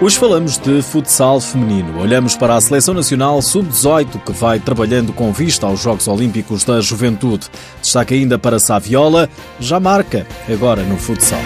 Hoje falamos de futsal feminino. Olhamos para a Seleção Nacional Sub-18, que vai trabalhando com vista aos Jogos Olímpicos da Juventude. Destaque ainda para Saviola, já marca agora no futsal.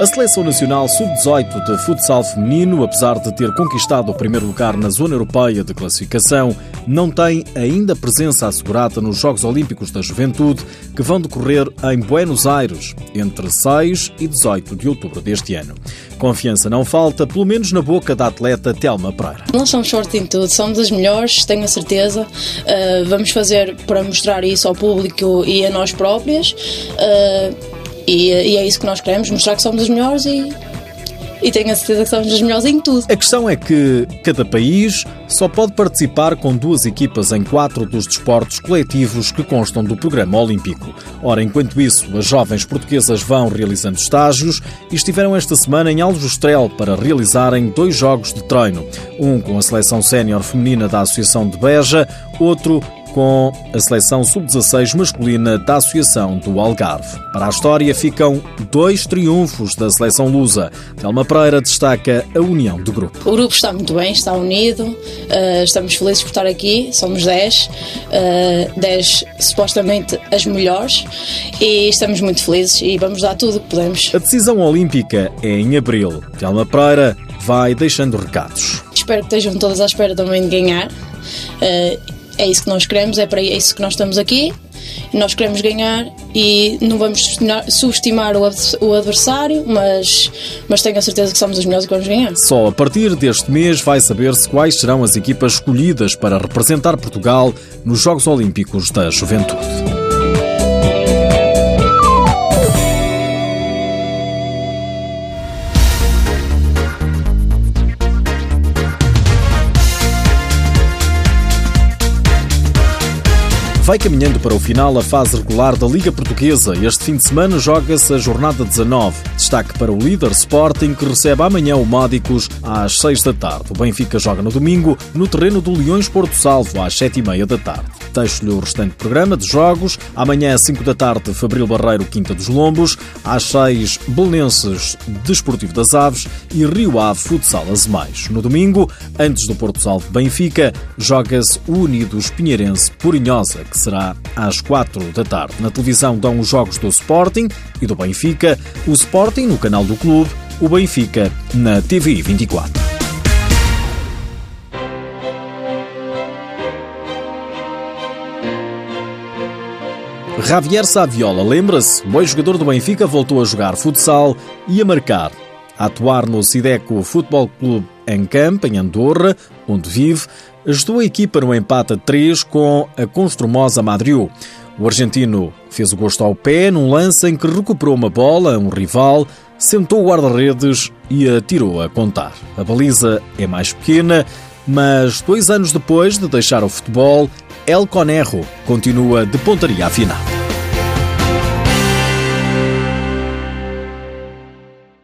A Seleção Nacional Sub-18 de futsal feminino, apesar de ter conquistado o primeiro lugar na zona europeia de classificação, não tem ainda presença assegurada nos Jogos Olímpicos da Juventude, que vão decorrer em Buenos Aires entre 6 e 18 de outubro deste ano. Confiança não falta, pelo menos na boca da atleta Telma Pereira. Nós somos fortes em tudo, somos as melhores, tenho a certeza. Uh, vamos fazer para mostrar isso ao público e a nós próprias. Uh, e, e, é isso que nós queremos, mostrar que somos os melhores e, e tenho a certeza que somos os melhores em tudo. A questão é que cada país só pode participar com duas equipas em quatro dos desportos coletivos que constam do programa olímpico. Ora, enquanto isso, as jovens portuguesas vão realizando estágios e estiveram esta semana em Aljustrel para realizarem dois jogos de treino. Um com a seleção sénior feminina da Associação de Beja, outro com a seleção sub-16 masculina da Associação do Algarve. Para a história ficam dois triunfos da seleção lusa. Telma Pereira destaca a união do grupo. O grupo está muito bem, está unido, uh, estamos felizes por estar aqui, somos 10, 10 uh, supostamente as melhores e estamos muito felizes e vamos dar tudo o que podemos. A decisão olímpica é em abril. Telma Pereira vai deixando recados. Espero que estejam todas à espera também de ganhar. Uh, é isso que nós queremos, é para isso que nós estamos aqui. Nós queremos ganhar e não vamos subestimar o adversário, mas, mas tenho a certeza que somos os melhores que vamos ganhar. Só a partir deste mês vai saber-se quais serão as equipas escolhidas para representar Portugal nos Jogos Olímpicos da Juventude. Vai caminhando para o final a fase regular da Liga Portuguesa. Este fim de semana joga-se a jornada 19. Destaque para o líder Sporting, que recebe amanhã o Módicos às 6 da tarde. O Benfica joga no domingo no terreno do Leões Porto Salvo às 7 e meia da tarde. Deixo-lhe o restante programa de jogos. Amanhã, às 5 da tarde, Fabril Barreiro, Quinta dos Lombos. Às 6, Belenenses, Desportivo das Aves e Rio Ave, Futsal Azemais. No domingo, antes do Porto Salvo Benfica, joga-se o Unidos Pinheirense Porinhosa, que será às 4 da tarde. Na televisão dão os jogos do Sporting e do Benfica, o Sporting no canal do clube, o Benfica na TV 24. Javier Saviola, lembra-se? O ex-jogador do Benfica voltou a jogar futsal e a marcar. A atuar no Sideco Futebol Clube em Camp, em Andorra, onde vive, ajudou a equipa no empate a 3 com a construmosa Madriu. O argentino fez o gosto ao pé num lance em que recuperou uma bola a um rival, sentou o guarda-redes e atirou a contar. A baliza é mais pequena, mas dois anos depois de deixar o futebol, El Conejo continua de pontaria afinal.